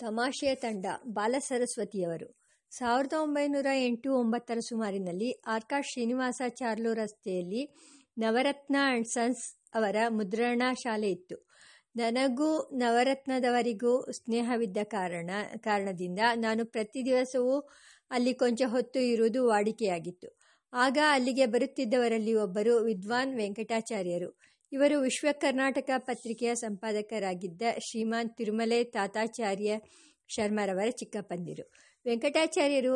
ತಮಾಷೆಯ ತಂಡ ಬಾಲಸರಸ್ವತಿಯವರು ಸಾವಿರದ ಒಂಬೈನೂರ ಎಂಟು ಒಂಬತ್ತರ ಸುಮಾರಿನಲ್ಲಿ ಆರ್ಕಾಡ್ ಶ್ರೀನಿವಾಸಾಚಾರ್ಲು ರಸ್ತೆಯಲ್ಲಿ ನವರತ್ನ ಆ್ಯಂಡ್ ಸನ್ಸ್ ಅವರ ಮುದ್ರಣ ಶಾಲೆ ಇತ್ತು. ನನಗೂ ನವರತ್ನದವರಿಗೂ ಸ್ನೇಹವಿದ್ದ ಕಾರಣ, ಕಾರಣದಿಂದ ನಾನು ಪ್ರತಿ ದಿವಸವೂ ಅಲ್ಲಿ ಕೊಂಚ ಹೊತ್ತು ಇರುವುದು ವಾಡಿಕೆಯಾಗಿತ್ತು. ಆಗ ಅಲ್ಲಿಗೆ ಬರುತ್ತಿದ್ದವರಲ್ಲಿ ಒಬ್ಬರು ವಿದ್ವಾನ್ ವೆಂಕಟಾಚಾರ್ಯರು. ಇವರು ವಿಶ್ವ ಕರ್ನಾಟಕ ಪತ್ರಿಕೆಯ ಸಂಪಾದಕರಾಗಿದ್ದ ಶ್ರೀಮಾನ್ ತಿರುಮಲೆ ತಾತಾಚಾರ್ಯ ಶರ್ಮರವರ ಚಿಕ್ಕಪ್ಪಂದಿರು. ವೆಂಕಟಾಚಾರ್ಯರು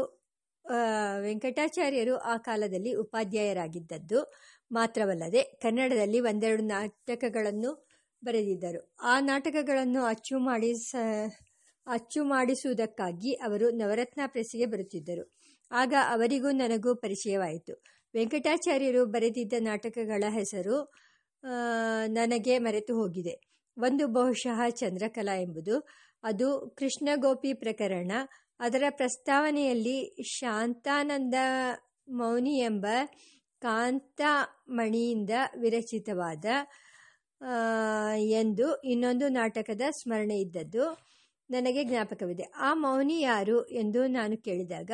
ವೆಂಕಟಾಚಾರ್ಯರು ಆ ಕಾಲದಲ್ಲಿ ಉಪಾಧ್ಯಾಯರಾಗಿದ್ದದ್ದು ಮಾತ್ರವಲ್ಲದೆ ಕನ್ನಡದಲ್ಲಿ ಒಂದೆರಡು ನಾಟಕಗಳನ್ನು ಬರೆದಿದ್ದರು. ಆ ನಾಟಕಗಳನ್ನು ಅಚ್ಚು ಮಾಡಿ ಅಚ್ಚು ಮಾಡಿಸುವುದಕ್ಕಾಗಿ ಅವರು ನವರತ್ನ ಪ್ರೆಸ್ಸಿಗೆ ಬರುತ್ತಿದ್ದರು. ಆಗ ಅವರಿಗೂ ನನಗೂ ಪರಿಚಯವಾಯಿತು. ವೆಂಕಟಾಚಾರ್ಯರು ಬರೆದಿದ್ದ ನಾಟಕಗಳ ಹೆಸರು ನನಗೆ ಮರೆತು ಹೋಗಿದೆ. ಒಂದು ಬಹುಶಃ ಚಂದ್ರಕಲಾ ಎಂಬುದು. ಅದು ಕೃಷ್ಣಗೋಪಿ ಪ್ರಕರಣ. ಅದರ ಪ್ರಸ್ತಾವನೆಯಲ್ಲಿ ಶಾಂತಾನಂದ ಮೌನಿ ಎಂಬ ಕಾಂತಮಣಿಯಿಂದ ವಿರಚಿತವಾದ ಎಂದು ಇನ್ನೊಂದು ನಾಟಕದ ಸ್ಮರಣೆ ಇದ್ದದ್ದು ನನಗೆ ಜ್ಞಾಪಕವಿದೆ. ಆ ಮೌನಿ ಯಾರು ಎಂದು ನಾನು ಕೇಳಿದಾಗ,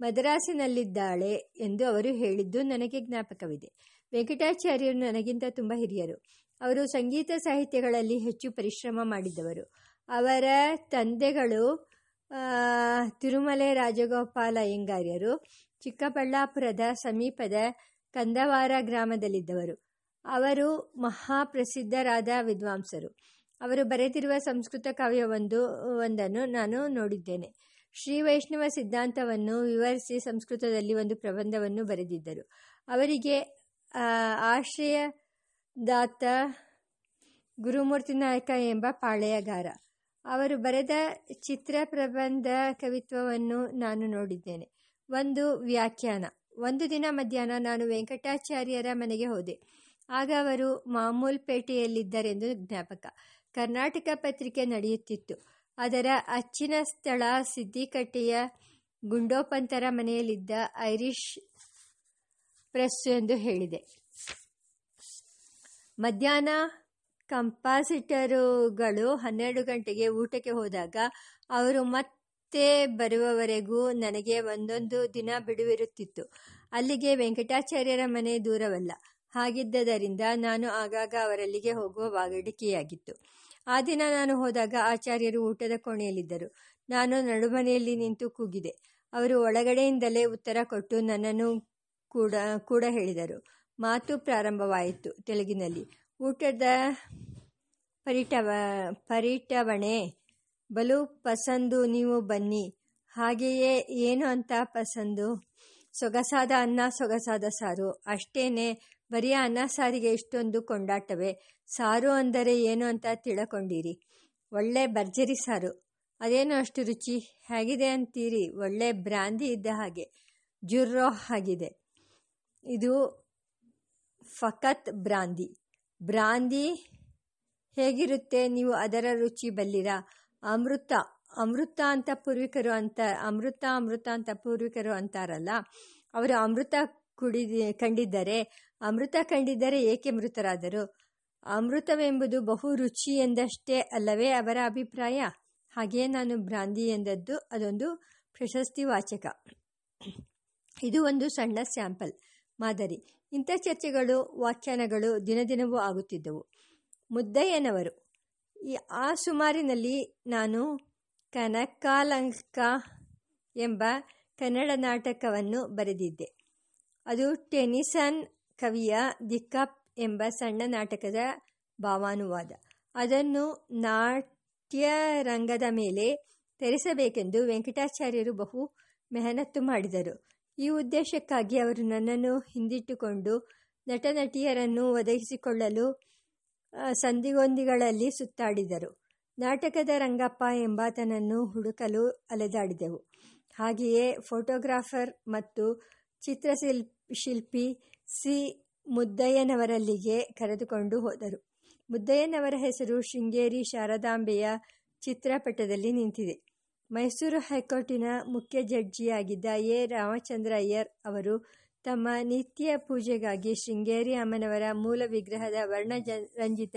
ಮದ್ರಾಸಿನಲ್ಲಿದ್ದಾಳೆ ಎಂದು ಅವರು ಹೇಳಿದ್ದು ನನಗೆ ಜ್ಞಾಪಕವಿದೆ. ವೆಂಕಟಾಚಾರ್ಯರು ನನಗಿಂತ ತುಂಬ ಹಿರಿಯರು. ಅವರು ಸಂಗೀತ ಸಾಹಿತ್ಯಗಳಲ್ಲಿ ಹೆಚ್ಚು ಪರಿಶ್ರಮ ಮಾಡಿದ್ದವರು ಅವರ ತಂದೆಗಳು ತಿರುಮಲೆ ರಾಜಗೋಪಾಲ ಅಯ್ಯಂಗಾರ್ಯರು ಚಿಕ್ಕಬಳ್ಳಾಪುರದ ಸಮೀಪದ ಕಂದವಾರ ಗ್ರಾಮದಲ್ಲಿದ್ದವರು. ಅವರು ಮಹಾಪ್ರಸಿದ್ಧರಾದ ವಿದ್ವಾಂಸರು. ಅವರು ಬರೆದಿರುವ ಸಂಸ್ಕೃತ ಕಾವ್ಯವೊಂದು, ಒಂದನ್ನು ನಾನು ನೋಡಿದ್ದೇನೆ. ಶ್ರೀ ವೈಷ್ಣವ ಸಿದ್ಧಾಂತವನ್ನು ವಿವರಿಸಿ ಸಂಸ್ಕೃತದಲ್ಲಿ ಒಂದು ಪ್ರಬಂಧವನ್ನು ಬರೆದಿದ್ದರು. ಅವರಿಗೆ ಆಶ್ರಯದಾತ ಗುರುಮೂರ್ತಿ ನಾಯಕ ಎಂಬ ಪಾಳೆಯಗಾರ. ಅವರು ಬರೆದ ಚಿತ್ರ ಪ್ರಬಂಧ ಕವಿತ್ವವನ್ನು ನಾನು ನೋಡಿದ್ದೇನೆ. ಒಂದು ವ್ಯಾಖ್ಯಾನ. ಒಂದು ದಿನ ಮಧ್ಯಾಹ್ನ ನಾನು ವೆಂಕಟಾಚಾರ್ಯರ ಮನೆಗೆ ಹೋದೆ. ಆಗ ಅವರು ಮಾಮೂಲ್ ಮಾಮೂಲ್ಪೇಟೆಯಲ್ಲಿದ್ದರೆಂದು ಜ್ಞಾಪಕ. ಕರ್ನಾಟಕ ಪತ್ರಿಕೆ ನಡೆಯುತ್ತಿತ್ತು. ಅದರ ಅಚ್ಚಿನ ಸ್ಥಳ ಸಿದ್ದಿಕಟ್ಟೆಯ ಗುಂಡೋಪಂತರ ಮನೆಯಲ್ಲಿದ್ದ ಐರಿಷ್ ಪ್ರೆಸ್ ಎಂದು ಹೇಳಿದೆ. ಮಧ್ಯಾಹ್ನ ಕಂಪಾಸಿಟರುಗಳು ಹನ್ನೆರಡು ಗಂಟೆಗೆ ಊಟಕ್ಕೆ ಹೋದಾಗ ಅವರು ಮತ್ತೆ ಬರುವವರೆಗೂ ನನಗೆ ಒಂದೊಂದು ದಿನ ಬಿಡುವಿರುತ್ತಿತ್ತು. ಅಲ್ಲಿಗೆ ವೆಂಕಟಾಚಾರ್ಯರ ಮನೆ ದೂರವಲ್ಲ. ಹಾಗಿದ್ದರಿಂದ ನಾನು ಆಗಾಗ ಅವರಲ್ಲಿಗೆ ಹೋಗುವ ವಾಗಡಿಕೆಯಾಗಿತ್ತು ಆ ದಿನ ನಾನು ಹೋದಾಗ ಆಚಾರ್ಯರು ಊಟದ ಕೋಣೆಯಲ್ಲಿದ್ದರು. ನಾನು ನಡುಮನೆಯಲ್ಲಿ ನಿಂತು ಕೂಗಿದೆ. ಅವರು ಒಳಗಡೆಯಿಂದಲೇ ಉತ್ತರ ಕೊಟ್ಟು ನನ್ನನ್ನು ಕೂಡ ಕೂಡ ಹೇಳಿದರು. ಮಾತು ಪ್ರಾರಂಭವಾಯಿತು ತೆಲುಗಿನಲ್ಲಿ. ಊಟದ ಪರಿಟವ, ಪರಿಟವಣೆ. ಬಲು ಪಸಂದು ನೀವು ಬನ್ನಿ. ಹಾಗೆಯೇ ಏನು ಅಂತ ಪಸಂದು? ಸೊಗಸಾದ ಅನ್ನ, ಸೊಗಸಾದ ಸಾರು. ಅಷ್ಟೇನೆ ಬರೀ ಅನ್ನ ಸಾರಿಗೆ ಇಷ್ಟೊಂದು ಕೊಂಡಾಟವೇ. ಸಾರು ಅಂದರೆ ಏನು ಅಂತ ತಿಳ್ಕೊಂಡಿರಿ. ಒಳ್ಳೆ ಭರ್ಜರಿ ಸಾರು. ಅದೇನು ಅಷ್ಟು ರುಚಿ? ಹೇಗಿದೆ ಅಂತೀರಿ? ಒಳ್ಳೆ ಬ್ರಾಂದಿ ಇದ್ದ ಹಾಗೆ. ಜುರ್ರೋ ಆಗಿದೆ. ಇದು ಫಕತ್ ಬ್ರಾಂದಿ. ಬ್ರಾಂದಿ ಹೇಗಿರುತ್ತೆ? ನೀವು ಅದರ ರುಚಿ ಬಲ್ಲಿರಾ? ಅಮೃತ ಅಮೃತ ಅಂತ ಪೂರ್ವಿಕರು ಅಂತ, ಅಮೃತ ಅಮೃತ ಅಂತ ಪೂರ್ವಿಕರು ಅಂತಾರಲ್ಲ, ಅವರು ಅಮೃತ ಕುಡಿದಿ, ಕಂಡಿದ್ದರೆ, ಅಮೃತ ಕಂಡಿದ್ದರೆ ಏಕೆ ಮೃತರಾದರು? ಅಮೃತವೆಂಬುದು ಬಹು ರುಚಿ ಎಂದಷ್ಟೇ ಅಲ್ಲವೇ ಅವರ ಅಭಿಪ್ರಾಯ. ಹಾಗೆಯೇ ನಾನು ಬ್ರಾಂದಿ ಎಂದದ್ದು, ಅದೊಂದು ಪ್ರಶಸ್ತಿ ವಾಚಕ. ಇದು ಒಂದು ಸಣ್ಣ ಸ್ಯಾಂಪಲ್. ಮಾದರಿ. ಇಂಥ ಚರ್ಚೆಗಳು, ವ್ಯಾಖ್ಯಾನಗಳು ದಿನದಿನವೂ ಆಗುತ್ತಿದ್ದವು. ಮುದ್ದಯ್ಯನವರು, ಈ ಆ ಸುಮಾರಿನಲ್ಲಿ ನಾನು ಕನಕಾಲಂಕ ಎಂಬ ಕನ್ನಡ ನಾಟಕವನ್ನು ಬರೆದಿದ್ದೆ. ಅದು ಟೆನಿಸನ್ ಕವಿಯ ದಿಕ್ಕಪ್ ಎಂಬ ಸಣ್ಣ ನಾಟಕದ ಭಾವಾನುವಾದ. ಅದನ್ನು ನಾಟ್ಯರಂಗದ ಮೇಲೆ ತೆರೆಸಬೇಕೆಂದು ವೆಂಕಟಾಚಾರ್ಯರು ಬಹು ಮೆಹನತ್ತು ಮಾಡಿದರು. ಈ ಉದ್ದೇಶಕ್ಕಾಗಿ ಅವರು ನನ್ನನ್ನು ಹಿಂದಿಟ್ಟುಕೊಂಡು ನಟ ನಟಿಯರನ್ನು ಒದಗಿಸಿಕೊಳ್ಳಲು ಸಂದಿಗೊಂದಿಗಳಲ್ಲಿ ಸುತ್ತಾಡಿದರು. ನಾಟಕದ ರಂಗಪ್ಪ ಎಂಬಾತನನ್ನು ಹುಡುಕಲು ಅಲೆದಾಡಿದೆವು. ಹಾಗೆಯೇ ಫೋಟೋಗ್ರಾಫರ್ ಮತ್ತು ಚಿತ್ರಶಿಲ್ ಶಿಲ್ಪಿ ಸಿ. ಮುದ್ದಯ್ಯನವರಲ್ಲಿಗೆ ಕರೆದುಕೊಂಡು ಹೋದರು. ಮುದ್ದಯ್ಯನವರ ಹೆಸರು ಶೃಂಗೇರಿ ಶಾರದಾಂಬೆಯ ಚಿತ್ರಪಟದಲ್ಲಿ ನಿಂತಿದೆ. ಮೈಸೂರು ಹೈಕೋರ್ಟಿನ ಮುಖ್ಯ ಜಡ್ಜಿಯಾಗಿದ್ದ ಎ. ರಾಮಚಂದ್ರ ಅಯ್ಯರ್ ಅವರು ತಮ್ಮ ನಿತ್ಯ ಪೂಜೆಗಾಗಿ ಶೃಂಗೇರಿ ಅಮ್ಮನವರ ಮೂಲ ವಿಗ್ರಹದ ವರ್ಣ ರಂಜಿತ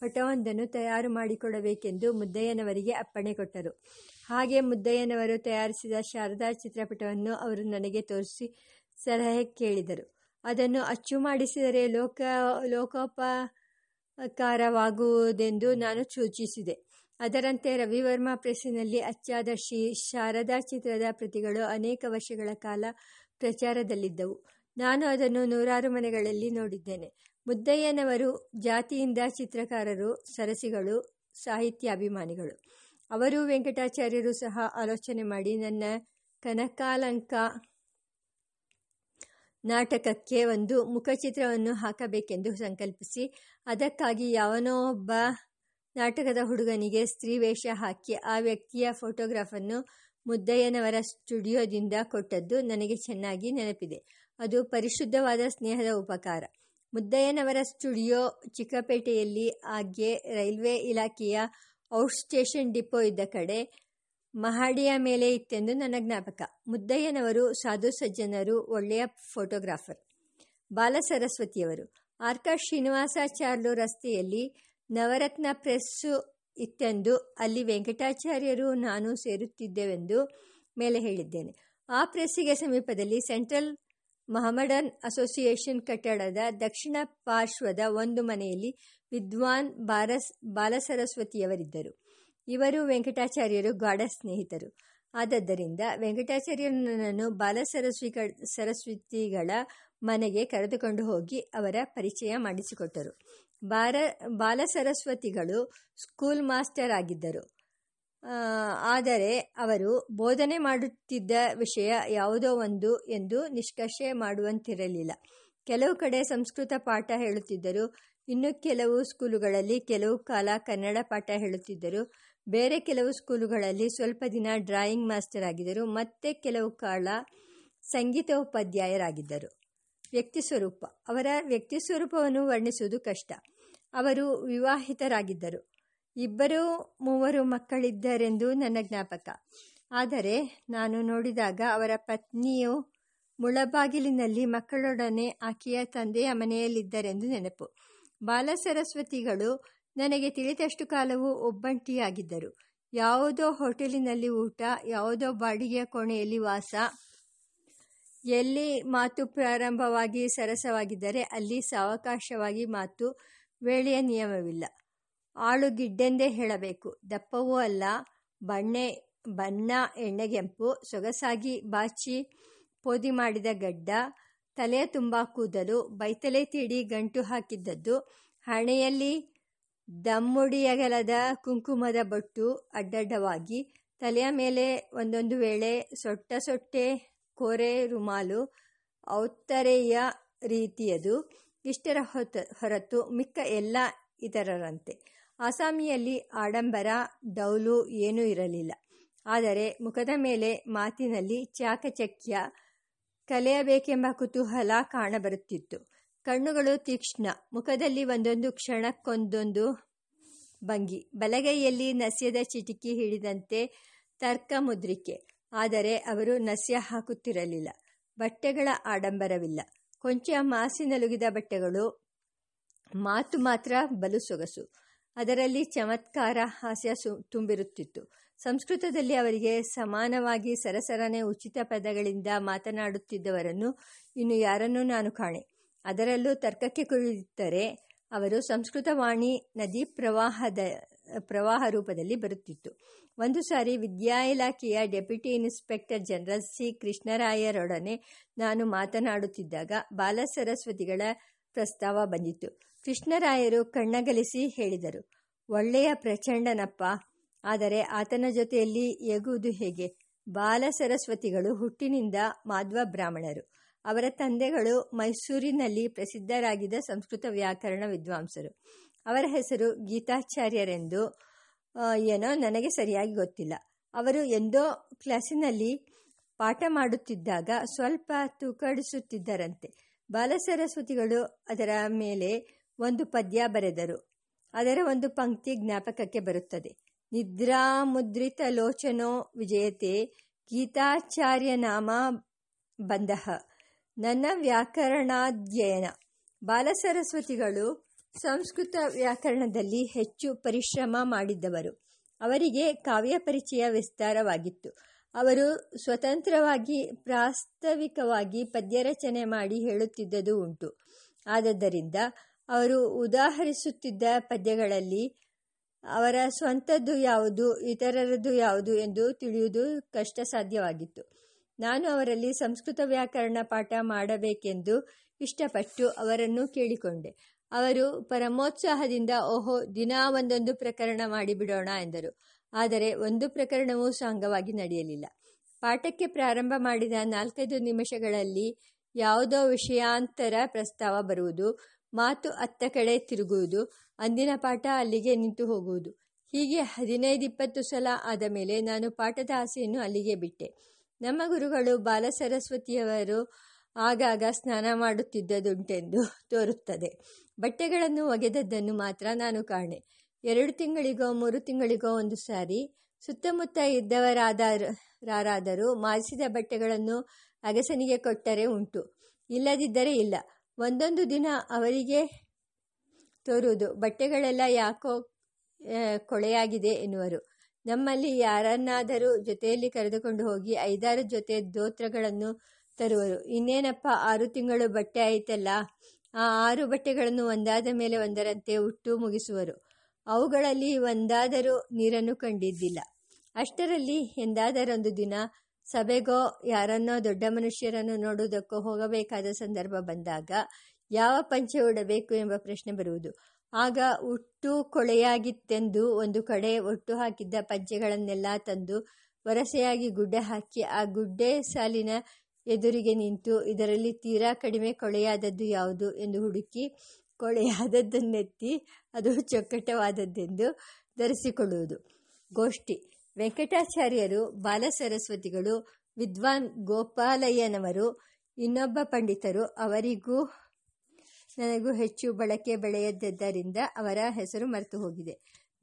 ಪಟವೊಂದನ್ನು ತಯಾರು ಮಾಡಿಕೊಡಬೇಕೆಂದು ಮುದ್ದಯ್ಯನವರಿಗೆ ಅಪ್ಪಣೆ ಕೊಟ್ಟರು. ಹಾಗೆ ಮುದ್ದಯ್ಯನವರು ತಯಾರಿಸಿದ ಶಾರದಾ ಚಿತ್ರಪಟವನ್ನು ಅವರು ನನಗೆ ತೋರಿಸಿ ಸಲಹೆ ಕೇಳಿದರು. ಅದನ್ನು ಅಚ್ಚು ಮಾಡಿಸಿದರೆ ಲೋಕ, ಲೋಕೋಪಕಾರವಾಗುವುದೆಂದು ನಾನು ಸೂಚಿಸಿದೆ. ಅದರಂತೆ ರವಿವರ್ಮ ಪ್ರೆಸ್ಸಿನಲ್ಲಿ ಅಚ್ಚಾದ ಶ್ರೀ ಶಾರದಾ ಚಿತ್ರದ ಪ್ರತಿಗಳು ಅನೇಕ ವರ್ಷಗಳ ಕಾಲ ಪ್ರಚಾರದಲ್ಲಿದ್ದವು. ನಾನು ಅದನ್ನು ನೂರಾರು ಮನೆಗಳಲ್ಲಿ ನೋಡಿದ್ದೇನೆ. ಮುದ್ದಯ್ಯನವರು, ಜಾತಿಯಿಂದ ಚಿತ್ರಕಾರರು, ಸರಸಿಗಳು, ಸಾಹಿತ್ಯಾಭಿಮಾನಿಗಳು. ಅವರು ವೆಂಕಟಾಚಾರ್ಯರು ಸಹ ಆಲೋಚನೆ ಮಾಡಿ ನನ್ನ ಕನಕಾಲಂಕ ನಾಟಕಕ್ಕೆ ಒಂದು ಮುಖಚಿತ್ರವನ್ನು ಹಾಕಬೇಕೆಂದು ಸಂಕಲ್ಪಿಸಿ, ಅದಕ್ಕಾಗಿ ಯಾವನೋ ಒಬ್ಬ ನಾಟಕದ ಹುಡುಗನಿಗೆ ಸ್ತ್ರೀ ವೇಷ ಹಾಕಿ ಆ ವ್ಯಕ್ತಿಯ ಫೋಟೋಗ್ರಾಫನ್ನು ಮುದ್ದಯ್ಯನವರ ಸ್ಟುಡಿಯೋದಿಂದ ಕೊಟ್ಟದ್ದು ನನಗೆ ಚೆನ್ನಾಗಿ ನೆನಪಿದೆ. ಅದು ಪರಿಶುದ್ಧವಾದ ಸ್ನೇಹದ ಉಪಕಾರ. ಮುದ್ದಯ್ಯನವರ ಸ್ಟುಡಿಯೋ ಚಿಕ್ಕಪೇಟೆಯಲ್ಲಿ ಆಗ್ಗೆ ರೈಲ್ವೆ ಇಲಾಖೆಯ ಔಟ್ ಸ್ಟೇಷನ್ ಡಿಪೋ ಇದ್ದ ಕಡೆ ಮಹಡಿಯ ಮೇಲೆ ಇತ್ತೆಂದು ನನ್ನ ಜ್ಞಾಪಕ. ಮುದ್ದಯ್ಯನವರು ಸಾಧು ಸಜ್ಜನರು, ಒಳ್ಳೆಯ ಫೋಟೋಗ್ರಾಫರ್. ಬಾಲಸರಸ್ವತಿಯವರು. ಆರ್ಕ ಶ್ರೀನಿವಾಸಾಚಾರ್ಲು ರಸ್ತೆಯಲ್ಲಿ ನವರತ್ನ ಪ್ರೆಸ್ಸು ಇತ್ತೆಂದು ಅಲ್ಲಿ ವೆಂಕಟಾಚಾರ್ಯರು ನಾನು ಸೇರುತ್ತಿದ್ದೆವೆಂದು ಮೇಲೆ ಹೇಳಿದ್ದೇನೆ. ಆ ಪ್ರೆಸ್ಸಿಗೆ ಸಮೀಪದಲ್ಲಿ ಸೆಂಟ್ರಲ್ ಮಹಮಡನ್ ಅಸೋಸಿಯೇಷನ್ ಕಟ್ಟಡದ ದಕ್ಷಿಣ ಪಾರ್ಶ್ವದ ಒಂದು ಮನೆಯಲ್ಲಿ ವಿದ್ವಾನ್ ಬಾರಸ್, ಬಾಲಸರಸ್ವತಿಯವರಿದ್ದರು. ಇವರು ವೆಂಕಟಾಚಾರ್ಯರು ಗಾಢ ಸ್ನೇಹಿತರು. ಆದದ್ದರಿಂದ ವೆಂಕಟಾಚಾರ್ಯರು ನನ್ನನ್ನು ಬಾಲಸರಸ್ವಿ ಸರಸ್ವತಿಗಳ ಮನೆಗೆ ಕರೆದುಕೊಂಡು ಹೋಗಿ ಅವರ ಪರಿಚಯ ಮಾಡಿಸಿಕೊಟ್ಟರು. ಬಾರ, ಬಾಲಸರಸ್ವತಿಗಳು ಸ್ಕೂಲ್ ಮಾಸ್ಟರ್ ಆಗಿದ್ದರು. ಆದರೆ ಅವರು ಬೋಧನೆ ಮಾಡುತ್ತಿದ್ದ ವಿಷಯ ಯಾವುದೋ ಒಂದು ಎಂದು ನಿಷ್ಕರ್ಷೆ ಮಾಡುವಂತಿರಲಿಲ್ಲ. ಕೆಲವು ಕಡೆ ಸಂಸ್ಕೃತ ಪಾಠ ಹೇಳುತ್ತಿದ್ದರು, ಇನ್ನು ಕೆಲವು ಸ್ಕೂಲುಗಳಲ್ಲಿ ಕೆಲವು ಕಾಲ ಕನ್ನಡ ಪಾಠ ಹೇಳುತ್ತಿದ್ದರು. ಬೇರೆ ಕೆಲವು ಸ್ಕೂಲುಗಳಲ್ಲಿ ಸ್ವಲ್ಪ ದಿನ ಡ್ರಾಯಿಂಗ್ ಮಾಸ್ಟರ್ ಆಗಿದ್ದರು, ಮತ್ತೆ ಕೆಲವು ಕಾಲ ಸಂಗೀತ ಉಪಾಧ್ಯಾಯರಾಗಿದ್ದರು ವ್ಯಕ್ತಿ ಸ್ವರೂಪ. ಅವರ ವ್ಯಕ್ತಿ ಸ್ವರೂಪವನ್ನು ವರ್ಣಿಸುವುದು ಕಷ್ಟ. ಅವರು ವಿವಾಹಿತರಾಗಿದ್ದರು. ಇಬ್ಬರು ಮೂವರು ಮಕ್ಕಳಿದ್ದರೆಂದು ನನ್ನ ಜ್ಞಾಪಕ. ಆದರೆ ನಾನು ನೋಡಿದಾಗ ಅವರ ಪತ್ನಿಯು ಮುಳಬಾಗಿಲಿನಲ್ಲಿ ಮಕ್ಕಳೊಡನೆ ಆಕೆಯ ತಂದೆಯ ಮನೆಯಲ್ಲಿದ್ದರೆಂದು ನೆನಪು. ಬಾಲ ಸರಸ್ವತಿಗಳು ನನಗೆ ತಿಳಿದಷ್ಟು ಕಾಲವು ಒಬ್ಬಂಟಿಯಾಗಿದ್ದರು. ಯಾವುದೋ ಹೋಟೆಲಿನಲ್ಲಿ ಊಟ, ಯಾವುದೋ ಬಾಡಿಗೆಯ ಕೋಣೆಯಲ್ಲಿ ವಾಸ ಎಲ್ಲಿ ಮಾತು ಪ್ರಾರಂಭವಾಗಿ ಸರಸವಾಗಿದ್ದರೆ ಅಲ್ಲಿ ಸಾವಕಾಶವಾಗಿ ಮಾತು ವೇಳೆಯ ನಿಯಮವಿಲ್ಲ. ಆಳು ಗಿಡ್ಡೆಂದೇ ಹೇಳಬೇಕು. ದಪ್ಪವೂ ಅಲ್ಲ. ಬಣ್ಣೆ, ಬಣ್ಣ ಎಣ್ಣೆಗೆಂಪು ಸೊಗಸಾಗಿ ಬಾಚಿ ಪೋದಿ ಮಾಡಿದ ಗಡ್ಡ, ತಲೆಯ ತುಂಬ ಕೂದಲು, ಬೈತಲೆ ತೀಡಿ ಗಂಟು ಹಾಕಿದ್ದದ್ದು, ಹಣೆಯಲ್ಲಿ ದಮ್ಮುಡಿಯಗಲದ ಕುಂಕುಮದ ಬೊಟ್ಟು ಅಡ್ಡಡ್ಡವಾಗಿ ತಲೆಯ ಮೇಲೆ ಒಂದೊಂದು ವೇಳೆ ಸೊಟ್ಟ ಸೊಟ್ಟೆ ಕೋರೆ ರುಮಾಲು ಔತ್ತರೆಯ ರೀತಿಯದು. ಇಷ್ಟರ ಹೊತ, ಹೊರತು ಮಿಕ್ಕ ಎಲ್ಲ ಇತರರಂತೆ. ಅಸಾಮಿಯಲ್ಲಿ ಆಡಂಬರ ಡೌಲು ಏನೂ ಇರಲಿಲ್ಲ. ಆದರೆ ಮುಖದ ಮೇಲೆ ಮಾತಿನಲ್ಲಿ ಚಾಕಚಕ್ಯ ಕಲೆಯಬೇಕೆಂಬ ಕುತೂಹಲ ಕಾಣಬರುತ್ತಿತ್ತು. ಕಣ್ಣುಗಳು ತೀಕ್ಷ್ಣ. ಮುಖದಲ್ಲಿ ಒಂದೊಂದು ಕ್ಷಣಕ್ಕೊಂದೊಂದು ಭಂಗಿ. ಬಲಗೈಯಲ್ಲಿ ನಸ್ಯದ ಚಿಟಿಕಿ ಹಿಡಿದಂತೆ ತರ್ಕ ಮುದ್ರಿಕೆ ಆದರೆ ಅವರು ನಸ್ಯ ಹಾಕುತ್ತಿರಲಿಲ್ಲ. ಬಟ್ಟೆಗಳ ಆಡಂಬರವಿಲ್ಲ. ಕೊಂಚ ಮಾಸಿ ನಲುಗಿದ ಬಟ್ಟೆಗಳು ಮಾತು ಮಾತ್ರ ಬಲು ಸೊಗಸು. ಅದರಲ್ಲಿ ಚಮತ್ಕಾರ ಹಾಸ್ಯ ತುಂಬಿರುತ್ತಿತ್ತು. ಸಂಸ್ಕೃತದಲ್ಲಿ ಅವರಿಗೆ ಸಮಾನವಾಗಿ ಸರಸರನೆ ಉಚಿತ ಪದಗಳಿಂದ ಮಾತನಾಡುತ್ತಿದ್ದವರನ್ನು ಇನ್ನು ಯಾರನ್ನೂ ನಾನು ಕಾಣೆ. ಅದರಲ್ಲೂ ತರ್ಕಕ್ಕೆ ಕುಳಿತರೆ ಅವರು ಸಂಸ್ಕೃತವಾಣಿ ನದಿ ಪ್ರವಾಹದ ಪ್ರವಾಹ ರೂಪದಲ್ಲಿ ಬರುತ್ತಿತ್ತು. ಒಂದು ಸಾರಿ ವಿದ್ಯಾ ಇಲಾಖೆಯ ಡೆಪ್ಯೂಟಿ ಇನ್ಸ್ಪೆಕ್ಟರ್ ಜನರಲ್ ಸಿ. ಕೃಷ್ಣರಾಯರೊಡನೆ ನಾನು ಮಾತನಾಡುತ್ತಿದ್ದಾಗ ಬಾಲ ಸರಸ್ವತಿಗಳ ಪ್ರಸ್ತಾವ ಬಂದಿತ್ತು. ಕೃಷ್ಣರಾಯರು ಕಣ್ಣಗಲಿಸಿ ಹೇಳಿದರು, ಒಳ್ಳೆಯ ಪ್ರಚಂಡನಪ್ಪ, ಆದರೆ ಆತನ ಜೊತೆಯಲ್ಲಿ ಎಗುವುದು ಹೇಗೆ? ಬಾಲ ಸರಸ್ವತಿಗಳು ಹುಟ್ಟಿನಿಂದ ಮಾಧ್ವ ಬ್ರಾಹ್ಮಣರು. ಅವರ ತಂದೆಗಳು ಮೈಸೂರಿನಲ್ಲಿ ಪ್ರಸಿದ್ಧರಾಗಿದ್ದ ಸಂಸ್ಕೃತ ವ್ಯಾಕರಣ ವಿದ್ವಾಂಸರು. ಅವರ ಹೆಸರು ಗೀತಾಚಾರ್ಯರೆಂದು ಏನೋ ನನಗೆ ಸರಿಯಾಗಿ ಗೊತ್ತಿಲ್ಲ. ಅವರು ಎಂದೋ ಕ್ಲಾಸಿನಲ್ಲಿ ಪಾಠ ಮಾಡುತ್ತಿದ್ದಾಗ ಸ್ವಲ್ಪ ತೂಕಡಿಸುತ್ತಿದ್ದರಂತೆ. ಬಾಲಸರಸ್ವತಿಗಳು ಅದರ ಮೇಲೆ ಒಂದು ಪದ್ಯ ಬರೆದರು. ಅದರ ಒಂದು ಪಂಕ್ತಿ ಜ್ಞಾಪಕಕ್ಕೆ ಬರುತ್ತದೆ. ನಿದ್ರಾ ಮುದ್ರಿತ ಲೋಚನೋ ವಿಜಯತೆ ಗೀತಾಚಾರ್ಯ ನಾಮ ಬಂದಹ. ನನ್ನ ವ್ಯಾಕರಣಾಧ್ಯಯನ. ಬಾಲಸರಸ್ವತಿಗಳು ಸಂಸ್ಕೃತ ವ್ಯಾಕರಣದಲ್ಲಿ ಹೆಚ್ಚು ಪರಿಶ್ರಮ ಮಾಡಿದ್ದವರು ಅವರಿಗೆ ಕಾವ್ಯ ಪರಿಚಯ ವಿಸ್ತಾರವಾಗಿತ್ತು. ಅವರು ಸ್ವತಂತ್ರವಾಗಿ, ಪ್ರಾಸ್ತಾವಿಕವಾಗಿ ಪದ್ಯರಚನೆ ಮಾಡಿ ಹೇಳುತ್ತಿದ್ದುದು ಉಂಟು. ಆದ್ದರಿಂದ ಅವರು ಉದಾಹರಿಸುತ್ತಿದ್ದ ಪದ್ಯಗಳಲ್ಲಿ ಅವರ ಸ್ವಂತದ್ದು ಯಾವುದು, ಇತರರದ್ದು ಯಾವುದು ಎಂದು ತಿಳಿಯುವುದು ಕಷ್ಟ ಸಾಧ್ಯವಾಗಿತ್ತು ನಾನು ಅವರಲ್ಲಿ ಸಂಸ್ಕೃತ ವ್ಯಾಕರಣ ಪಾಠ ಮಾಡಬೇಕೆಂದು ಇಷ್ಟಪಟ್ಟು ಅವರನ್ನು ಕೇಳಿಕೊಂಡೆ. ಅವರು, ಪರಮೋತ್ಸಾಹದಿಂದ ಓಹೋ, ದಿನಾ ಒಂದೊಂದು ಪ್ರಕರಣ ಮಾಡಿಬಿಡೋಣ ಎಂದರು. ಆದರೆ ಒಂದು ಪ್ರಕರಣವೂ ಸಾಂಗವಾಗಿ ನಡೆಯಲಿಲ್ಲ. ಪಾಠಕ್ಕೆ ಪ್ರಾರಂಭ ಮಾಡಿದ ನಾಲ್ಕೈದು ನಿಮಿಷಗಳಲ್ಲಿ ಯಾವುದೋ ವಿಷಯಾಂತರ ಪ್ರಸ್ತಾವ ಬರುವುದು, ಮಾತು ಅತ್ತ ಕಡೆ ತಿರುಗುವುದು, ಅಂದಿನ ಪಾಠ ಅಲ್ಲಿಗೆ ನಿಂತು ಹೋಗುವುದು. ಹೀಗೆ ಹದಿನೈದು ಇಪ್ಪತ್ತು ಸಲ ಆದ ಮೇಲೆ ನಾನು ಪಾಠದ ಆಸೆಯನ್ನು ಅಲ್ಲಿಗೆ ಬಿಟ್ಟೆ. ನಮ್ಮ ಗುರುಗಳು ಬಾಲಸರಸ್ವತಿಯವರು ಆಗಾಗ ಸ್ನಾನ ಮಾಡುತ್ತಿದ್ದದುಂಟೆಂದು ತೋರುತ್ತದೆ. ಬಟ್ಟೆಗಳನ್ನು ಒಗೆದದ್ದನ್ನು ಮಾತ್ರ ನಾನು ಕಾಣೆ. ಎರಡು ತಿಂಗಳಿಗೋ, ಮೂರು ತಿಂಗಳಿಗೋ ಒಂದು ಸಾರಿ ಸುತ್ತಮುತ್ತ ಇದ್ದವರಾದರಾದರೂ ಮಾಸಿದ ಬಟ್ಟೆಗಳನ್ನು ಅಗಸನಿಗೆ ಕೊಟ್ಟರೆ ಉಂಟು. ಇಲ್ಲದಿದ್ದರೆ ಇಲ್ಲ. ಒಂದೊಂದು ದಿನ ಅವರಿಗೆ ತೋರುವುದು. ಬಟ್ಟೆಗಳೆಲ್ಲ ಯಾಕೋ ಕೊಳೆಯಾಗಿದೆ ಎನ್ನುವರು. ನಮ್ಮಲ್ಲಿ ಯಾರನ್ನಾದರೂ ಜೊತೆಯಲ್ಲಿ ಕರೆದುಕೊಂಡು ಹೋಗಿ ಐದಾರು ಜೊತೆ ದೋತ್ರಗಳನ್ನು ತರುವರು. ಇನ್ನೇನಪ್ಪ, ಆರು ತಿಂಗಳು ಬಟ್ಟೆ ಆಯಿತಲ್ಲ? ಆ ಆರು ಬಟ್ಟೆಗಳನ್ನು ಒಂದಾದ ಮೇಲೆ ಒಂದರಂತೆ ಉಟ್ಟು ಮುಗಿಸುವರು. ಅವುಗಳಲ್ಲಿ ಒಂದಾದರೂ ನೀರನ್ನು ಕಂಡಿದ್ದಿಲ್ಲ. ಅಷ್ಟರಲ್ಲಿ ಎಂದಾದರೊಂದು ದಿನ ಸಭೆಗೋ ಯಾರನ್ನೋ ದೊಡ್ಡ ಮನುಷ್ಯರನ್ನು ನೋಡುವುದಕ್ಕೋ ಹೋಗಬೇಕಾದ ಸಂದರ್ಭ ಬಂದಾಗ ಯಾವ ಪಂಚೆ ಉಡಬೇಕು ಎಂಬ ಪ್ರಶ್ನೆ ಬರುವುದು. ಆಗ ಉಟ್ಟು ಕೊಳೆಯಾಗಿತ್ತೆಂದು ಒಂದು ಕಡೆ ಒಟ್ಟು ಹಾಕಿದ್ದ ಪಂಚೆಗಳನ್ನೆಲ್ಲ ತಂದು ವರಸೆಯಾಗಿ ಗುಡ್ಡೆ ಹಾಕಿ ಆ ಗುಡ್ಡೆ ಸಾಲಿನ ಎದುರಿಗೆ ನಿಂತು ಇದರಲ್ಲಿ ತೀರಾ ಕಡಿಮೆ ಕೊಳೆಯಾದದ್ದು ಯಾವುದು ಎಂದು ಹುಡುಕಿ ಕೊಳೆಯಾದದ್ದನ್ನೆತ್ತಿ ಅದು ಚೊಕ್ಕಟವಾದದ್ದೆಂದು ಧರಿಸಿಕೊಳ್ಳುವುದು. ಗೋಷ್ಠಿ. ವೆಂಕಟಾಚಾರ್ಯರು ಬಾಲಸರಸ್ವತಿಗಳು, ವಿದ್ವಾನ್ ಗೋಪಾಲಯ್ಯನವರು, ಇನ್ನೊಬ್ಬ ಪಂಡಿತರು, ಅವರಿಗೂ ನನಗೂ ಹೆಚ್ಚು ಬಳಕೆ ಬೆಳೆಯದ್ದರಿಂದ ಅವರ ಹೆಸರು ಮರೆತು ಹೋಗಿದೆ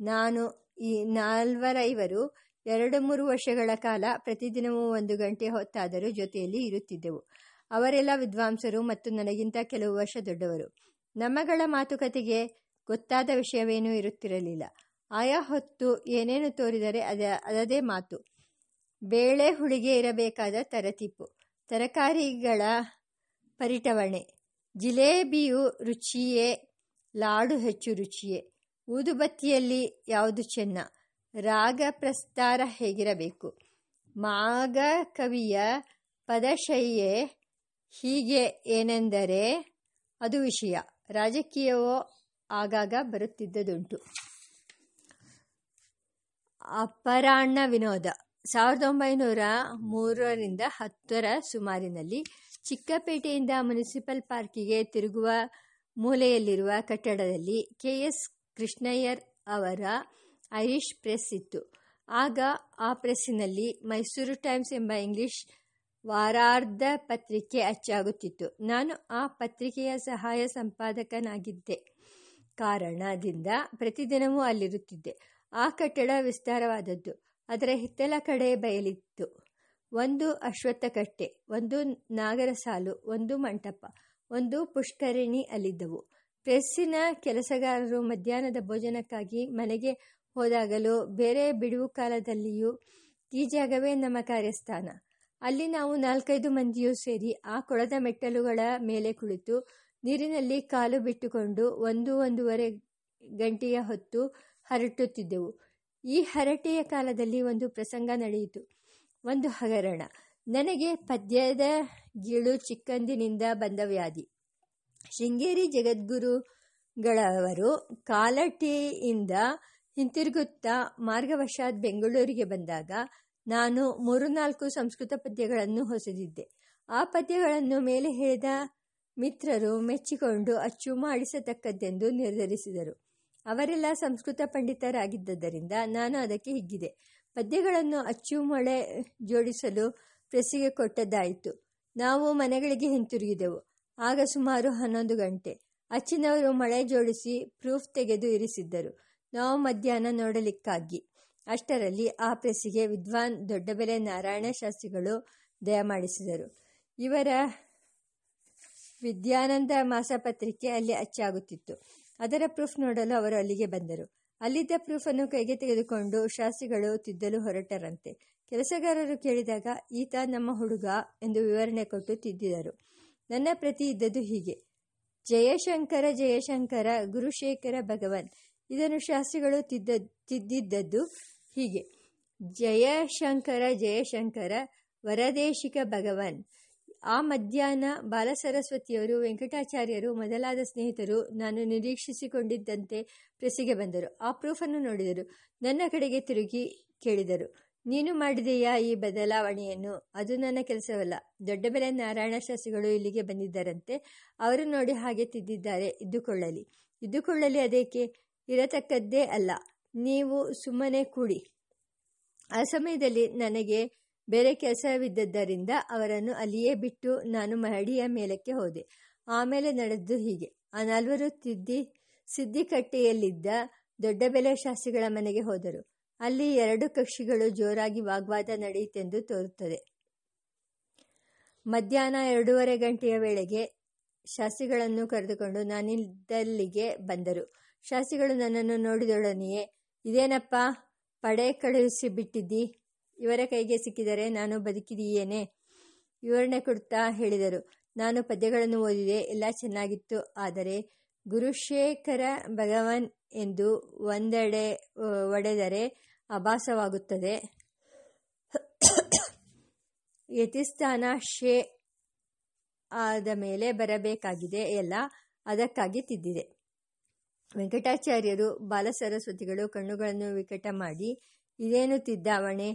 ನಾನು ಈ ನಾಲ್ವರೈವರು ಎರಡು ಮೂರು ವರ್ಷಗಳ ಕಾಲ ಪ್ರತಿದಿನವೂ ಒಂದು ಗಂಟೆ ಹೊತ್ತಾದರೂ ಜೊತೆಯಲ್ಲಿ ಇರುತ್ತಿದ್ದೆವು. ಅವರೆಲ್ಲ ವಿದ್ವಾಂಸರು ಮತ್ತು ನನಗಿಂತ ಕೆಲವು ವರ್ಷ ದೊಡ್ಡವರು. ನಮ್ಮಗಳ ಮಾತುಕತೆಗೆ ಗೊತ್ತಾದ ವಿಷಯವೇನೂ ಇರುತ್ತಿರಲಿಲ್ಲ. ಆಯಾ ಹೊತ್ತು ಏನೇನು ತೋರಿದರೆ ಅದ ಅದೇ ಮಾತು. ಬೇಳೆ ಹುಳಿಗೆ ಇರಬೇಕಾದ ತರತಿಪ್ಪು ತರಕಾರಿಗಳ ಪರಿಟವಣೆ. ಜಿಲೇಬಿಯು ರುಚಿಯೇ, ಲಾಡು ಹೆಚ್ಚು ರುಚಿಯೇ. ಊದುಬತ್ತಿಯಲ್ಲಿ ಯಾವುದು ಚೆನ್ನ? ರಾಗ ಪ್ರಸ್ತಾರ ಹೇಗಿರಬೇಕು? ಮಾಗ ಕವಿಯ ಪದಶೈಯೆ ಹೀಗೆ ಏನೆಂದರೆ, ಅದು ವಿಷಯ. ರಾಜಕೀಯವೋ ಆಗಾಗ ಬರುತ್ತಿದ್ದುದುಂಟು. ಅಪರಾಹ್ನ ವಿನೋದ. ಸಾವಿರದ ಒಂಬೈನೂರ ಮೂರರಿಂದ ಹತ್ತರ ಸುಮಾರಿನಲ್ಲಿ ಚಿಕ್ಕಪೇಟೆಯಿಂದ ಮುನಿಸಿಪಲ್ ಪಾರ್ಕಿಗೆ ತಿರುಗುವ ಮೂಲೆಯಲ್ಲಿರುವ ಕಟ್ಟಡದಲ್ಲಿ ಕೆ ಎಸ್ ಕೃಷ್ಣಯ್ಯರ್ ಅವರ ಐರಿಷ್ ಪ್ರೆಸ್ ಇತ್ತು. ಆಗ ಆ ಪ್ರೆಸ್ಸಿನಲ್ಲಿ ಮೈಸೂರು ಟೈಮ್ಸ್ ಎಂಬ ಇಂಗ್ಲಿಷ್ ವಾರಾರ್ಧ ಪತ್ರಿಕೆ ಅಚ್ಚಾಗುತ್ತಿತ್ತು. ನಾನು ಆ ಪತ್ರಿಕೆಯ ಸಹಾಯ ಸಂಪಾದಕನಾಗಿದ್ದೆ. ಕಾರಣದಿಂದ ಪ್ರತಿದಿನವೂ ಅಲ್ಲಿರುತ್ತಿದ್ದೆ. ಆ ಕಟ್ಟಡ ವಿಸ್ತಾರವಾದದ್ದು. ಅದರ ಹಿತ್ತಲ ಕಡೆ ಬಯಲಿತ್ತು. ಒಂದು ಅಶ್ವತ್ಥ ಕಟ್ಟೆ ಒಂದು ನಾಗರ ಸಾಲು ಒಂದು ಮಂಟಪ, ಒಂದು ಪುಷ್ಕರಿಣಿ ಅಲ್ಲಿದ್ದವು. ಪ್ರೆಸ್ಸಿನ ಕೆಲಸಗಾರರು ಮಧ್ಯಾಹ್ನದ ಭೋಜನಕ್ಕಾಗಿ ಮನೆಗೆ ಹೋದಾಗಲೂ ಬೇರೆ ಬಿಡುವು ಕಾಲದಲ್ಲಿಯೂ ಈ ಜಾಗವೇ ನಮ್ಮ ಕಾರ್ಯಸ್ಥಾನ. ಅಲ್ಲಿ ನಾವು ನಾಲ್ಕೈದು ಮಂದಿಯೂ ಸೇರಿ ಆ ಕೊಳದ ಮೆಟ್ಟಲುಗಳ ಮೇಲೆ ಕುಳಿತು ನೀರಿನಲ್ಲಿ ಕಾಲು ಬಿಟ್ಟುಕೊಂಡು ಒಂದು ಒಂದೂವರೆ ಗಂಟೆಯ ಹೊತ್ತು ಹರಟುತ್ತಿದ್ದೆವು. ಈ ಹರಟೆಯ ಕಾಲದಲ್ಲಿ ಒಂದು ಪ್ರಸಂಗ ನಡೆಯಿತು. ಒಂದು ಹಗರಣ. ನನಗೆ ಪದ್ಯದ ಗೀಳು ಚಿಕ್ಕಂದಿನಿಂದ ಬಂದ ವ್ಯಾಧಿ. ಶೃಂಗೇರಿ ಜಗದ್ಗುರುಗಳವರು ಕಾಲಟಿಯಿಂದ ಹಿಂತಿರುಗುತ್ತಾ ಮಾರ್ಗವಶಾತ್ ಬೆಂಗಳೂರಿಗೆ ಬಂದಾಗ ನಾನು ಮೂರು ನಾಲ್ಕು ಸಂಸ್ಕೃತ ಪದ್ಯಗಳನ್ನು ಹೊಸದಿದ್ದೆ. ಆ ಪದ್ಯಗಳನ್ನು ಮೇಲೆ ಹೇಳಿದ ಮಿತ್ರರು ಮೆಚ್ಚಿಕೊಂಡು ಅಚ್ಚು ಮಾಡಿಸತಕ್ಕದ್ದೆಂದು ನಿರ್ಧರಿಸಿದರು. ಅವರೆಲ್ಲ ಸಂಸ್ಕೃತ ಪಂಡಿತರಾಗಿದ್ದರಿಂದ ನಾನು ಅದಕ್ಕೆ ಹಿಗ್ಗಿದೆ. ಪದ್ಯಗಳನ್ನು ಅಚ್ಚು ಮೊಳೆ ಜೋಡಿಸಲು ಪ್ರೆಸ್ಸಿಗೆ ಕೊಟ್ಟದ್ದಾಯಿತು. ನಾವು ಮನೆಗಳಿಗೆ ಹಿಂತಿರುಗಿದೆವು. ಆಗ ಸುಮಾರು ಹನ್ನೊಂದು ಗಂಟೆ. ಅಚ್ಚಿನವರು ಮಳೆ ಜೋಡಿಸಿ ಪ್ರೂಫ್ ತೆಗೆದು ಇರಿಸಿದ್ದರು. ನಾವು ಮಧ್ಯಾಹ್ನ ನೋಡಲಿಕ್ಕಾಗಿ. ಅಷ್ಟರಲ್ಲಿ ಆ ಪ್ರೆಸ್ಸಿಗೆ ವಿದ್ವಾನ್ ದೊಡ್ಡಬೆಲೆ ನಾರಾಯಣ ಶಾಸ್ತ್ರಿಗಳು ದಯಮಾಡಿಸಿದರು ಇವರ ವಿದ್ಯಾನಂದ ಮಾಸಪತ್ರಿಕೆ ಅಲ್ಲಿ ಅಚ್ಚಾಗುತ್ತಿತ್ತು. ಅದರ ಪ್ರೂಫ್ ನೋಡಲು ಅವರು ಅಲ್ಲಿಗೆ ಬಂದರು. ಅಲ್ಲಿದ್ದ ಪ್ರೂಫನ್ನು ಕೈಗೆ ತೆಗೆದುಕೊಂಡು ಶಾಸ್ತ್ರಿಗಳು ತಿದ್ದಲು ಹೊರಟರಂತೆ. ಕೆಲಸಗಾರರು ಕೇಳಿದಾಗ, ಈತ ನಮ್ಮ ಹುಡುಗ ಎಂದು ವಿವರಣೆ ಕೊಟ್ಟು ತಿದ್ದಿದರು. ನನ್ನ ಪ್ರತಿ ಇದ್ದದ್ದು ಹೀಗೆ. ಜಯಶಂಕರ ಜಯಶಂಕರ ಗುರುಶೇಖರ ಭಗವನ್. ಇದನ್ನು ಶಾಸ್ತ್ರಿಗಳು ತಿದ್ದ, ತಿದ್ದಿದ್ದದ್ದು ಹೀಗೆ. ಜಯಶಂಕರ ಜಯಶಂಕರ, ವರದೇಶಿಕ ಭಗವನ್. ಆ ಮಧ್ಯಾಹ್ನ ಬಾಲಸರಸ್ವತಿಯವರು, ವೆಂಕಟಾಚಾರ್ಯರು, ಮೊದಲಾದ ಸ್ನೇಹಿತರು ನಾನು ನಿರೀಕ್ಷಿಸಿಕೊಂಡಿದ್ದಂತೆ ಪ್ರೆಸ್ಸಿಗೆ ಬಂದರು. ಆ ಪ್ರೂಫನ್ನು ನೋಡಿದರು. ನನ್ನ ಕಡೆಗೆ ತಿರುಗಿ ಕೇಳಿದರು. ನೀನು ಮಾಡಿದೆಯಾ ಈ ಬದಲಾವಣೆಯನ್ನು? ಅದು ನನ್ನ ಕೆಲಸವಲ್ಲ. ದೊಡ್ಡ ಬೆಲೆ ನಾರಾಯಣ ಶಾಸ್ತ್ರಿಗಳು ಇಲ್ಲಿಗೆ ಬಂದಿದ್ದರಂತೆ. ಅವರು ನೋಡಿ ಹಾಗೆ ತಿದ್ದಿದ್ದಾರೆ. ಇದ್ದುಕೊಳ್ಳಲಿ. ಇದ್ದುಕೊಳ್ಳಲಿ ಅದಕ್ಕೆ ಇರತಕ್ಕದ್ದೇ ಅಲ್ಲ. ನೀವು ಸುಮ್ಮನೆ ಕೂಡಿ. ಆ ಸಮಯದಲ್ಲಿ ನನಗೆ ಬೇರೆ ಕೆಲಸವಿದ್ದದ್ದರಿಂದ ಅವರನ್ನು ಅಲ್ಲಿಯೇ ಬಿಟ್ಟು ನಾನು ಮಹಡಿಯ ಮೇಲಕ್ಕೆ ಹೋದೆ. ಆಮೇಲೆ ನಡೆದು ಹೀಗೆ. ಆ ನಾಲ್ವರು ತಿದ್ದಿ ಸಿದ್ದಿಕಟ್ಟೆಯಲ್ಲಿದ್ದ ದೊಡ್ಡ ಬೆಲೆ ಶಾಸ್ತ್ರಿಗಳ ಮನೆಗೆ ಹೋದರು. ಅಲ್ಲಿ ಎರಡು ಕಕ್ಷಿಗಳು ಜೋರಾಗಿ ವಾಗ್ವಾದ ನಡೆಯಿತೆಂದು ತೋರುತ್ತದೆ. ಮಧ್ಯಾಹ್ನ ಎರಡೂವರೆ ಗಂಟೆಯ ವೇಳೆಗೆ ಶಾಸ್ತ್ರಿಗಳನ್ನು ಕರೆದುಕೊಂಡು ನಾನಿದ್ದಲ್ಲಿಗೆ ಬಂದರು. ಶಾಸ್ತ್ರಿಗಳು ನನ್ನನ್ನು ನೋಡಿದೊಡನೆಯೇ, ಇದೇನಪ್ಪ? ಪಡೆ ಕಳುಹಿಸಿ ಬಿಟ್ಟಿದ್ದಿ? ಇವರ ಕೈಗೆ ಸಿಕ್ಕಿದರೆ ನಾನು ಬದುಕಿದೀಯೇನೆ? ವಿವರಣೆ ಕೊಡ್ತಾ ಹೇಳಿದರು. ನಾನು ಪದ್ಯಗಳನ್ನು ಓದಿದೆ, ಎಲ್ಲ ಚೆನ್ನಾಗಿತ್ತು. ಆದರೆ ಗುರುಶೇಖರ ಭಗವಾನ್ ಎಂದು ಒಂದೆಡೆ ಒಡೆದರೆ ಅಭಾಸವಾಗುತ್ತದೆ. ಯತಿಸ್ಥಾನ ಶೇ, ಆದ ಮೇಲೆ ಬರಬೇಕಾಗಿದೆ. ಎಲ್ಲ ಅದಕ್ಕಾಗಿ ತಿದ್ದಿದೆ. ವೆಂಕಟಾಚಾರ್ಯರು ಬಾಲಸರಸ್ವತಿಗಳು ಕಣ್ಣುಗಳನ್ನು ವಿಕಟ ಮಾಡಿ, ಇದೇನು ತಿದ್ದಾವಣೆ?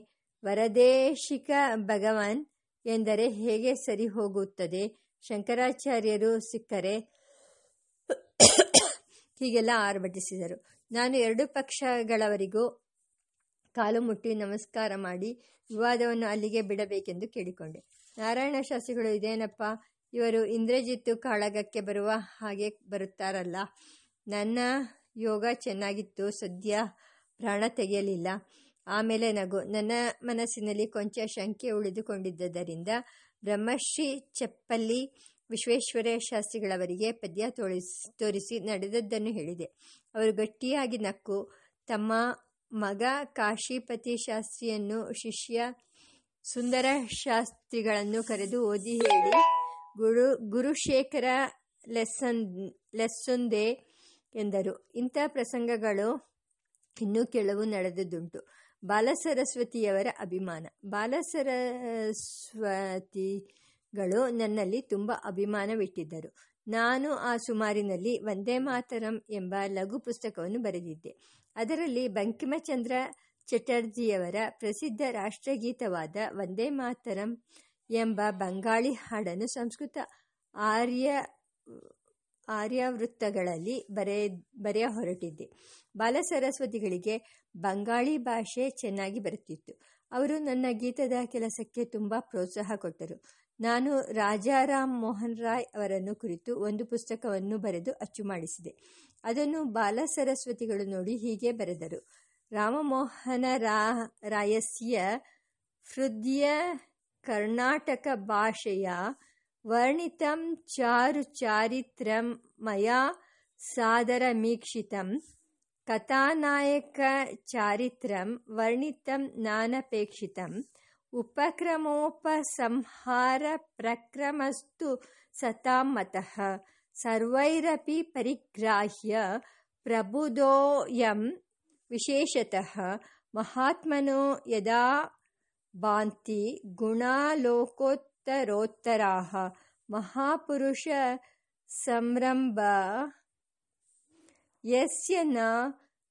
ವರದೇಶಿಕ ಭಗವಾನ್ ಎಂದರೆ ಹೇಗೆ ಸರಿ ಹೋಗುತ್ತದೆ? ಶಂಕರಾಚಾರ್ಯರು ಸಿಕ್ಕರೆ ಹೀಗೆಲ್ಲ ಆರ್ಭಟಿಸಿದರು. ನಾನು ಎರಡು ಪಕ್ಷಗಳವರಿಗೂ ಕಾಲು ಮುಟ್ಟಿ ನಮಸ್ಕಾರ ಮಾಡಿ ವಿವಾದವನ್ನು ಅಲ್ಲಿಗೆ ಬಿಡಬೇಕೆಂದು ಕೇಳಿಕೊಂಡೆ. ನಾರಾಯಣ ಶಾಸ್ತ್ರಿಗಳು, ಇದೇನಪ್ಪ? ಇವರು ಇಂದ್ರಜಿತ್ತು ಕಾಳಗಕ್ಕೆ ಬರುವ ಹಾಗೆ ಬರುತ್ತಾರಲ್ಲ? ನನ್ನ ಯೋಗ ಚೆನ್ನಾಗಿತ್ತು, ಸದ್ಯ ಪ್ರಾಣ ತೆಗೆಯಲಿಲ್ಲ. ಆಮೇಲೆ ನಗು, ನನ್ನ ಮನಸ್ಸಿನಲ್ಲಿ ಕೊಂಚ ಶಂಕೆ ಉಳಿದುಕೊಂಡಿದ್ದರಿಂದ ಬ್ರಹ್ಮಶ್ರೀ ಚಪ್ಪಲ್ಲಿ ವಿಶ್ವೇಶ್ವರ ಶಾಸ್ತ್ರಿಗಳವರಿಗೆ ಪದ್ಯ ತೋರಿಸಿ ತೋರಿಸಿ ನಡೆದದ್ದನ್ನು ಹೇಳಿದೆ. ಅವರು ಗಟ್ಟಿಯಾಗಿ ನಕ್ಕು, ತಮ್ಮ ಮಗ ಕಾಶಿಪತಿ ಶಾಸ್ತ್ರಿಯನ್ನು ಶಿಷ್ಯ ಸುಂದರ ಶಾಸ್ತ್ರಿಗಳನ್ನು ಕರೆದು ಓದಿ ಹೇಳಿ, ಗುರು, ಗುರುಶೇಖರ ಲೆಸ್ಸನ್ ಲೆಸ್ಸೊಂದೇ ಎಂದರು. ಇಂಥ ಪ್ರಸಂಗಗಳು ಇನ್ನೂ ಕೆಲವು ನಡೆದುದುಂಟು ಬಾಲಸರಸ್ವತಿಯವರ ಅಭಿಮಾನ. ಬಾಲಸರಸ್ವತಿಗಳು ನನ್ನಲ್ಲಿ ತುಂಬ ಅಭಿಮಾನವಿಟ್ಟಿದ್ದರು. ನಾನು ಆ ಸುಮಾರಿನಲ್ಲಿ ವಂದೇ ಮಾತರಂ ಎಂಬ ಲಘು ಪುಸ್ತಕವನ್ನು ಬರೆದಿದ್ದೆ. ಅದರಲ್ಲಿ ಬಂಕಿಮಚಂದ್ರ ಚಟರ್ಜಿಯವರ ಪ್ರಸಿದ್ಧ ರಾಷ್ಟ್ರಗೀತವಾದ ವಂದೇ ಮಾತರಂ ಎಂಬ ಬಂಗಾಳಿ ಹಾಡನ್ನು ಸಂಸ್ಕೃತ ಆರ್ಯ ಆರ್ಯವೃತ್ತಗಳಲ್ಲಿ ಬರೆ, ಬರೆಯ ಹೊರಟಿದ್ದೆ. ಬಾಲಸರಸ್ವತಿಗಳಿಗೆ ಬಂಗಾಳಿ ಭಾಷೆ ಚೆನ್ನಾಗಿ ಬರುತ್ತಿತ್ತು. ಅವರು ನನ್ನ ಗೀತದ ಕೆಲಸಕ್ಕೆ ತುಂಬ ಪ್ರೋತ್ಸಾಹ ಕೊಟ್ಟರು. ನಾನು ರಾಜಾರಾಮ್ ಮೋಹನ್ ರಾಯ್ ಅವರನ್ನು ಕುರಿತು ಒಂದು ಪುಸ್ತಕವನ್ನು ಬರೆದು ಅಚ್ಚು ಮಾಡಿಸಿದೆ. ಅದನ್ನು ಬಾಲ ಸರಸ್ವತಿಗಳು ನೋಡಿ ಹೀಗೆ ಬರೆದರು. ರಾಮಮೋಹನ ರಾ, ರಾಯಸ್ಯ ಹೃದಯ ಕರ್ನಾಟಕ ಭಾಷೆಯ ವರ್ಣಿತಂ ಚಾರು ಚಾರಿತ್ರಂ ಮಯಾ ಸಾದರಮೀಕ್ಷಿತಂ. ಕಥಾನಾಯಕಚಾರಿತ್ರಂ ವರ್ಣಿತಂ ನಾನಪೇಕ್ಷಿತಂ ಉಪಕ್ರಮೋಪಸಂಹಾರ ಪ್ರಕ್ರಮಸ್ತು ಸತಾಂ ಮತಃ ಸರ್ವೈರಪಿ ಪರಿಗ್ರಾಹ್ಯ ಪ್ರಬುಧೋಯಂ ವಿಶೇಷತಃ. ಮಹಾತ್ಮನೋ ಯದಾ ಭಾಂತಿ ಮಹಾಪುರುಷ ಸಂರಂಭ ಯಸ್ಯ ನ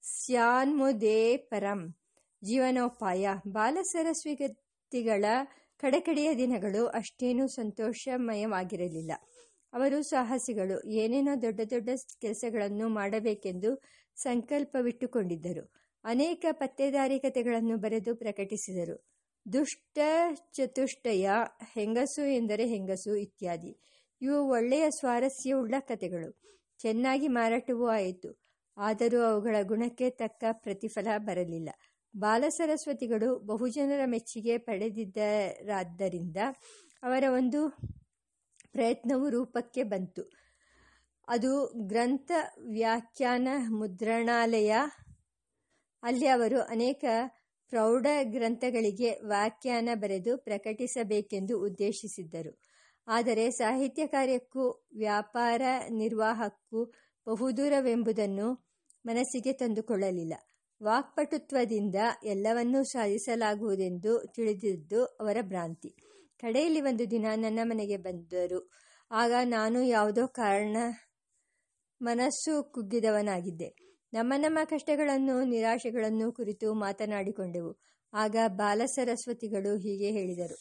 ಸ್ಯಾನ್ಮುದೇ ಪರಂ ಜೀವನೋಪಾಯ ಬಾಲಸರಸ್ವತಿಗಳ ಕಡೆಕಡೆಯ ದಿನಗಳು ಅಷ್ಟೇನೂ ಸಂತೋಷಮಯವಾಗಿರಲಿಲ್ಲ. ಅವರು ಸಾಹಸಿಗಳು, ಏನೇನೋ ದೊಡ್ಡ ದೊಡ್ಡ ಕೆಲಸಗಳನ್ನು ಮಾಡಬೇಕೆಂದು ಸಂಕಲ್ಪವಿಟ್ಟುಕೊಂಡಿದ್ದರು. ಅನೇಕ ಪತ್ತೆದಾರಿ ಕಥೆಗಳನ್ನು ಬರೆದು ಪ್ರಕಟಿಸಿದರು. ದುಷ್ಟ ಚತುಷ್ಟಯ ಹೆಂಗಸು ಎಂದರೆ ಹೆಂಗಸು ಇತ್ಯಾದಿ. ಇವು ಒಳ್ಳೆಯ ಸ್ವಾರಸ್ಯವುಳ್ಳ ಕಥೆಗಳು. ಚೆನ್ನಾಗಿ ಮಾರಾಟವೂ ಆಯಿತು. ಆದರೂ ಅವುಗಳ ಗುಣಕ್ಕೆ ತಕ್ಕ ಪ್ರತಿಫಲ ಬರಲಿಲ್ಲ. ಬಾಲ ಸರಸ್ವತಿಗಳು ಬಹುಜನರ ಮೆಚ್ಚುಗೆ ಪಡೆದಿದ್ದರಾದ್ದರಿಂದ ಅವರ ಒಂದು ಪ್ರಯತ್ನವು ರೂಪಕ್ಕೆ ಬಂತು. ಅದು ಗ್ರಂಥ ವ್ಯಾಖ್ಯಾನ ಮುದ್ರಣಾಲಯ. ಅಲ್ಲಿ ಅವರು ಅನೇಕ ಪ್ರೌಢ ಗ್ರಂಥಗಳಿಗೆ ವ್ಯಾಖ್ಯಾನ ಬರೆದು ಪ್ರಕಟಿಸಬೇಕೆಂದು ಉದ್ದೇಶಿಸಿದ್ದರು. ಆದರೆ ಸಾಹಿತ್ಯ ಕಾರ್ಯಕ್ಕೂ ವ್ಯಾಪಾರ ನಿರ್ವಾಹಕ್ಕೂ ಬಹುದೂರವೆಂಬುದನ್ನು ಮನಸ್ಸಿಗೆ ತಂದುಕೊಳ್ಳಲಿಲ್ಲ. ವಾಕ್ಪಟುತ್ವದಿಂದ ಎಲ್ಲವನ್ನೂ ಸಾಧಿಸಲಾಗುವುದೆಂದು ತಿಳಿದಿದ್ದು ಅವರ ಭ್ರಾಂತಿ. ಕಡೆಯಲ್ಲಿ ಒಂದು ದಿನ ನನ್ನ ಮನೆಗೆ ಬಂದರು. ಆಗ ನಾನು ಯಾವುದೋ ಕಾರಣ ಮನಸ್ಸು ಕುಗ್ಗಿದವನಾಗಿದ್ದೆ. ನಮ್ಮ ನಮ್ಮ ಕಷ್ಟಗಳನ್ನು, ನಿರಾಶೆಗಳನ್ನು ಕುರಿತು ಮಾತನಾಡಿಕೊಂಡೆವು. ಆಗ ಬಾಲಸರಸ್ವತಿಗಳು ಹೀಗೆ ಹೇಳಿದರು.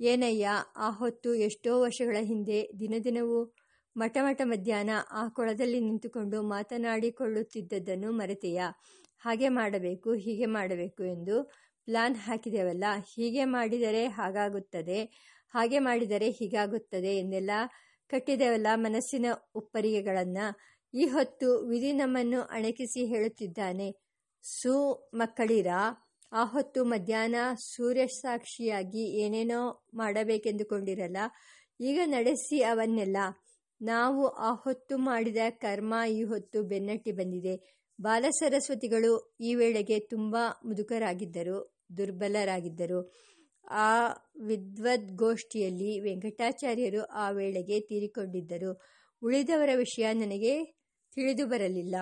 ಏನಯ್ಯ, ಆ ಹೊತ್ತು ಎಷ್ಟೋ ವರ್ಷಗಳ ಹಿಂದೆ ದಿನದಿನವೂ ಮಠಮಠ ಮಧ್ಯಾಹ್ನ ಆ ಕೊಳದಲ್ಲಿ ನಿಂತುಕೊಂಡು ಮಾತನಾಡಿಕೊಳ್ಳುತ್ತಿದ್ದದ್ದನ್ನು ಮರೆತೆಯಾ? ಹಾಗೆ ಮಾಡಬೇಕು, ಹೀಗೆ ಮಾಡಬೇಕು ಎಂದು ಪ್ಲಾನ್ ಹಾಕಿದೆವಲ್ಲ? ಹೀಗೆ ಮಾಡಿದರೆ ಹಾಗಾಗುತ್ತದೆ, ಹಾಗೆ ಮಾಡಿದರೆ ಹೀಗಾಗುತ್ತದೆ ಎಂದೆಲ್ಲ ಕಟ್ಟಿದೆವಲ್ಲ ಮನಸ್ಸಿನ ಉಪ್ಪರಿಗೆಗಳನ್ನು ಈ ಹೊತ್ತು ವಿಧಿ ನಮ್ಮನ್ನು ಅಣಕಿಸಿ ಹೇಳುತ್ತಿದ್ದಾನೆ. ಸು ಮಕ್ಕಳಿರ, ಆ ಹೊತ್ತು ಮಧ್ಯಾಹ್ನ ಸೂರ್ಯ ಸಾಕ್ಷಿಯಾಗಿ ಏನೇನೋ ಮಾಡಬೇಕೆಂದುಕೊಂಡಿರಲ್ಲ, ಈಗ ನಡೆಸಿ ಅವನ್ನೆಲ್ಲ. ನಾವು ಆ ಹೊತ್ತು ಮಾಡಿದ ಕರ್ಮ ಈ ಹೊತ್ತು ಬೆನ್ನಟ್ಟಿ ಬಂದಿದೆ. ಬಾಲಸರಸ್ವತಿಗಳು ಈ ವೇಳೆಗೆ ತುಂಬ ಮುದುಕರಾಗಿದ್ದರು, ದುರ್ಬಲರಾಗಿದ್ದರು. ಆ ವಿದ್ವದ್ಗೋಷ್ಠಿಯಲ್ಲಿ ವೆಂಕಟಾಚಾರ್ಯರು ಆ ವೇಳೆಗೆ ತೀರಿಕೊಂಡಿದ್ದರು. ಉಳಿದವರ ವಿಷಯ ನನಗೆ ತಿಳಿದು ಬರಲಿಲ್ಲ.